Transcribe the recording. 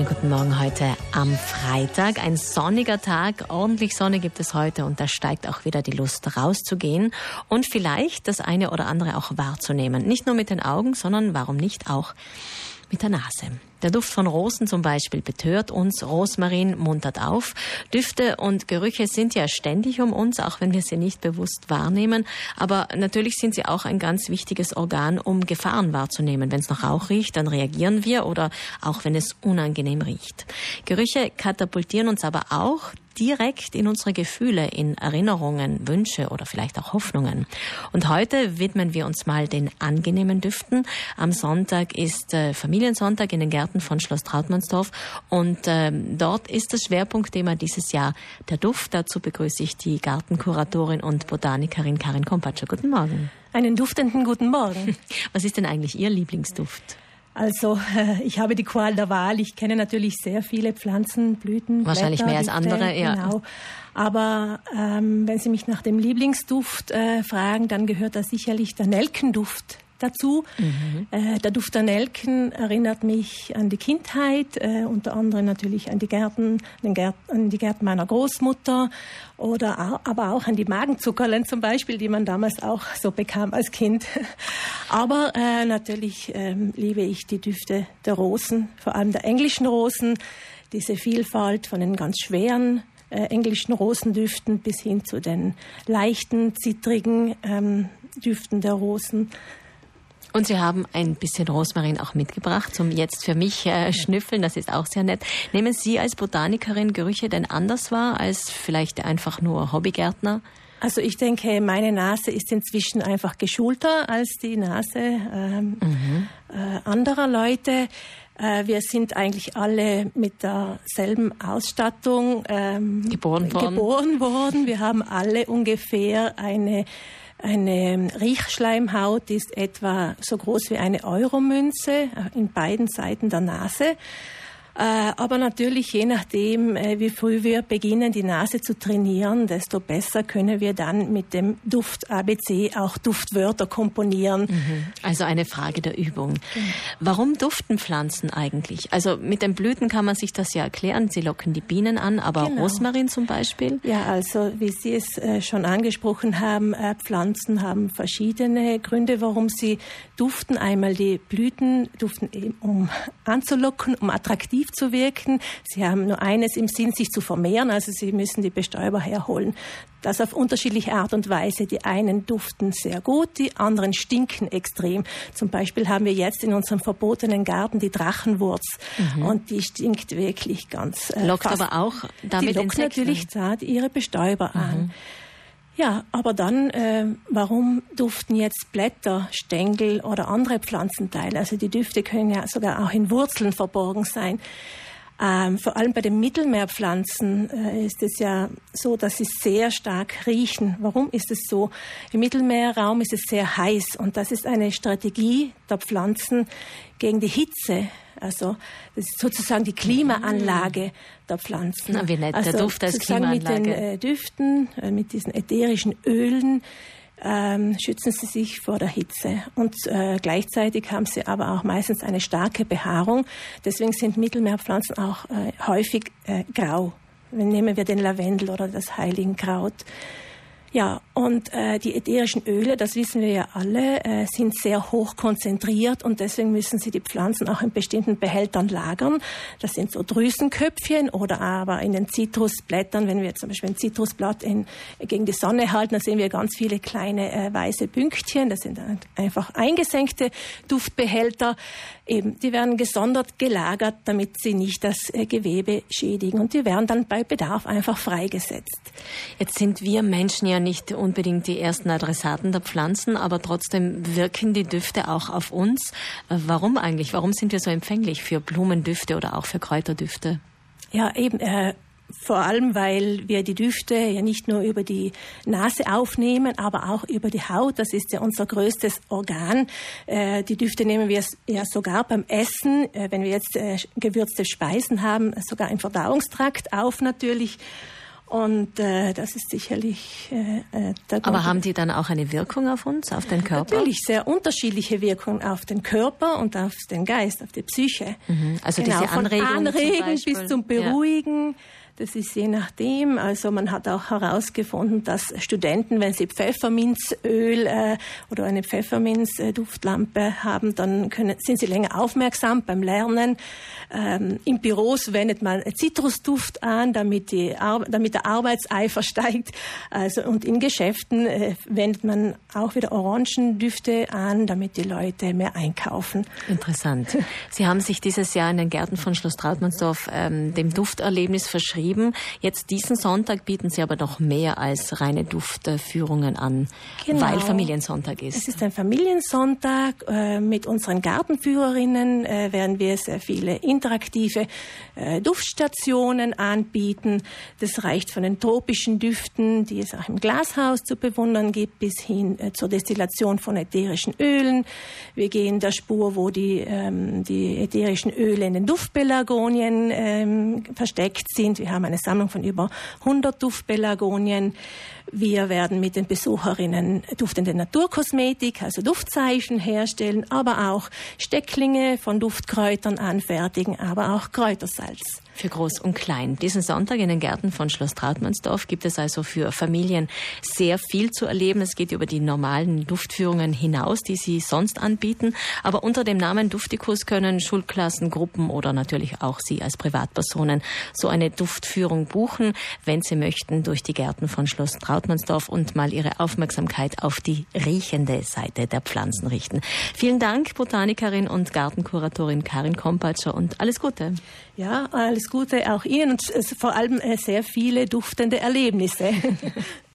Schönen guten Morgen heute am Freitag. Ein sonniger Tag, ordentlich Sonne gibt es heute und da steigt auch wieder die Lust rauszugehen und vielleicht das eine oder andere auch wahrzunehmen. Nicht nur mit den Augen, sondern warum nicht auch mit der Nase. Der Duft von Rosen zum Beispiel betört uns, Rosmarin muntert auf. Düfte und Gerüche sind ja ständig um uns, auch wenn wir sie nicht bewusst wahrnehmen. Aber natürlich sind sie auch ein ganz wichtiges Organ, um Gefahren wahrzunehmen. Wenn es nach Rauch riecht, dann reagieren wir oder auch wenn es unangenehm riecht. Gerüche katapultieren uns aber auch direkt in unsere Gefühle, in Erinnerungen, Wünsche oder vielleicht auch Hoffnungen. Und heute widmen wir uns mal den angenehmen Düften. Am Sonntag ist äh, Familiensonntag in den Gärten von Schloss Trautmannsdorf und äh, dort ist das Schwerpunktthema dieses Jahr der Duft. Dazu begrüße ich die Gartenkuratorin und Botanikerin Karin Kompatscher. Guten Morgen. Einen duftenden guten Morgen. Was ist denn eigentlich Ihr Lieblingsduft? Also ich habe die Qual der Wahl. Ich kenne natürlich sehr viele Pflanzen, Blüten. Wahrscheinlich Blätter, mehr als andere, ja. Genau. Aber ähm, wenn Sie mich nach dem Lieblingsduft äh, fragen, dann gehört da sicherlich der Nelkenduft dazu. Mhm. Äh, der Duft der Nelken erinnert mich an die Kindheit, äh, unter anderem natürlich an die Gärten, an, Gärt, an die Gärten meiner Großmutter oder aber auch an die Magenzuckerlen zum Beispiel, die man damals auch so bekam als Kind. aber äh, natürlich ähm, liebe ich die Düfte der Rosen, vor allem der englischen Rosen, diese Vielfalt von den ganz schweren äh, englischen Rosendüften bis hin zu den leichten, zittrigen ähm, Düften der Rosen. Und Sie haben ein bisschen Rosmarin auch mitgebracht zum jetzt für mich äh, schnüffeln. Das ist auch sehr nett. Nehmen Sie als Botanikerin Gerüche denn anders wahr als vielleicht einfach nur Hobbygärtner? Also ich denke, meine Nase ist inzwischen einfach geschulter als die Nase ähm, mhm. äh, anderer Leute. Äh, wir sind eigentlich alle mit derselben Ausstattung ähm, geboren, worden. geboren worden. Wir haben alle ungefähr eine eine Riechschleimhaut ist etwa so groß wie eine Euromünze äh, in beiden Seiten der Nase. Äh, aber natürlich, je nachdem, äh, wie früh wir beginnen, die Nase zu trainieren, desto besser können wir dann mit dem Duft ABC auch Duftwörter komponieren. Mhm. Also eine Frage der Übung. Warum duften Pflanzen eigentlich? Also mit den Blüten kann man sich das ja erklären. Sie locken die Bienen an, aber genau. Rosmarin zum Beispiel? Ja, also wie Sie es äh, schon angesprochen haben, Pflanzen haben verschiedene Gründe, warum sie duften. Einmal die Blüten duften, um anzulocken, um attraktiv zu wirken. Sie haben nur eines im Sinn, sich zu vermehren, also sie müssen die Bestäuber herholen. Das auf unterschiedliche Art und Weise. Die einen duften sehr gut, die anderen stinken extrem. Zum Beispiel haben wir jetzt in unserem verbotenen Garten die Drachenwurz mhm. und die stinkt wirklich ganz. Äh, lockt fast. aber auch damit die lockt Insekten. natürlich da ihre Bestäuber mhm. an. Ja, aber dann, äh, warum duften jetzt Blätter, Stängel oder andere Pflanzenteile? Also die Düfte können ja sogar auch in Wurzeln verborgen sein. Ähm, vor allem bei den Mittelmeerpflanzen äh, ist es ja so, dass sie sehr stark riechen. Warum ist es so? Im Mittelmeerraum ist es sehr heiß und das ist eine Strategie der Pflanzen gegen die Hitze. Also das ist sozusagen die Klimaanlage der Pflanzen. Na, wie nett, also der Duft als Klimaanlage. Mit den äh, Düften, äh, mit diesen ätherischen Ölen ähm, schützen sie sich vor der Hitze. Und äh, gleichzeitig haben sie aber auch meistens eine starke Behaarung. Deswegen sind Mittelmeerpflanzen auch äh, häufig äh, grau. Nehmen wir den Lavendel oder das Heiligenkraut. Ja, und äh, die ätherischen Öle, das wissen wir ja alle, äh, sind sehr hoch konzentriert und deswegen müssen sie die Pflanzen auch in bestimmten Behältern lagern. Das sind so Drüsenköpfchen oder aber in den Zitrusblättern, wenn wir zum Beispiel ein Zitrusblatt in, gegen die Sonne halten, dann sehen wir ganz viele kleine äh, weiße Pünktchen. Das sind einfach eingesenkte Duftbehälter. Eben, die werden gesondert gelagert, damit sie nicht das äh, Gewebe schädigen und die werden dann bei Bedarf einfach freigesetzt. Jetzt sind wir Menschen ja nicht unbedingt die ersten Adressaten der Pflanzen, aber trotzdem wirken die Düfte auch auf uns. Äh, warum eigentlich? Warum sind wir so empfänglich für Blumendüfte oder auch für Kräuterdüfte? Ja, eben. Äh, vor allem, weil wir die Düfte ja nicht nur über die Nase aufnehmen, aber auch über die Haut. Das ist ja unser größtes Organ. Äh, die Düfte nehmen wir ja sogar beim Essen, äh, wenn wir jetzt äh, gewürzte Speisen haben, sogar im Verdauungstrakt auf natürlich. Und äh, das ist sicherlich äh, äh der. Aber haben die dann auch eine Wirkung auf uns, auf den Körper? Natürlich sehr unterschiedliche Wirkungen auf den Körper und auf den Geist, auf die Psyche. Mhm. Also genau, diese Anregung von Anregen bis zum Beruhigen. Ja. Das ist je nachdem. Also man hat auch herausgefunden, dass Studenten, wenn sie Pfefferminzöl äh, oder eine Pfefferminzduftlampe haben, dann können, sind sie länger aufmerksam beim Lernen. Ähm, Im Büros wendet man Zitrusduft an, damit, die Ar damit der Arbeitseifer steigt. Also, und in Geschäften äh, wendet man auch wieder Orangendüfte an, damit die Leute mehr einkaufen. Interessant. Sie haben sich dieses Jahr in den Gärten von Schloss Trautmannsdorf ähm, dem Dufterlebnis verschrieben. Jetzt diesen Sonntag bieten Sie aber noch mehr als reine Duftführungen an, genau. weil Familiensonntag ist. Es ist ein Familiensonntag. Äh, mit unseren Gartenführerinnen äh, werden wir sehr viele interaktive äh, Duftstationen anbieten. Das reicht von den tropischen Düften, die es auch im Glashaus zu bewundern gibt, bis hin zur Destillation von ätherischen Ölen. Wir gehen der Spur, wo die, ähm, die ätherischen Öle in den Duftpelargonien ähm, versteckt sind. Wir haben eine Sammlung von über 100 Duftpelargonien. Wir werden mit den Besucherinnen duftende Naturkosmetik, also Duftzeichen herstellen, aber auch Stecklinge von Duftkräutern anfertigen, aber auch Kräutersalz für Groß und Klein. Diesen Sonntag in den Gärten von Schloss Trautmannsdorf gibt es also für Familien sehr viel zu erleben. Es geht über die normalen Duftführungen hinaus, die sie sonst anbieten. Aber unter dem Namen Duftikus können Schulklassen, Gruppen oder natürlich auch Sie als Privatpersonen so eine Duftführung buchen, wenn Sie möchten, durch die Gärten von Schloss Trautmannsdorf und mal Ihre Aufmerksamkeit auf die riechende Seite der Pflanzen richten. Vielen Dank, Botanikerin und Gartenkuratorin Karin Kompatscher und alles Gute. Ja, alles Gute auch Ihnen und vor allem äh, sehr viele duftende Erlebnisse.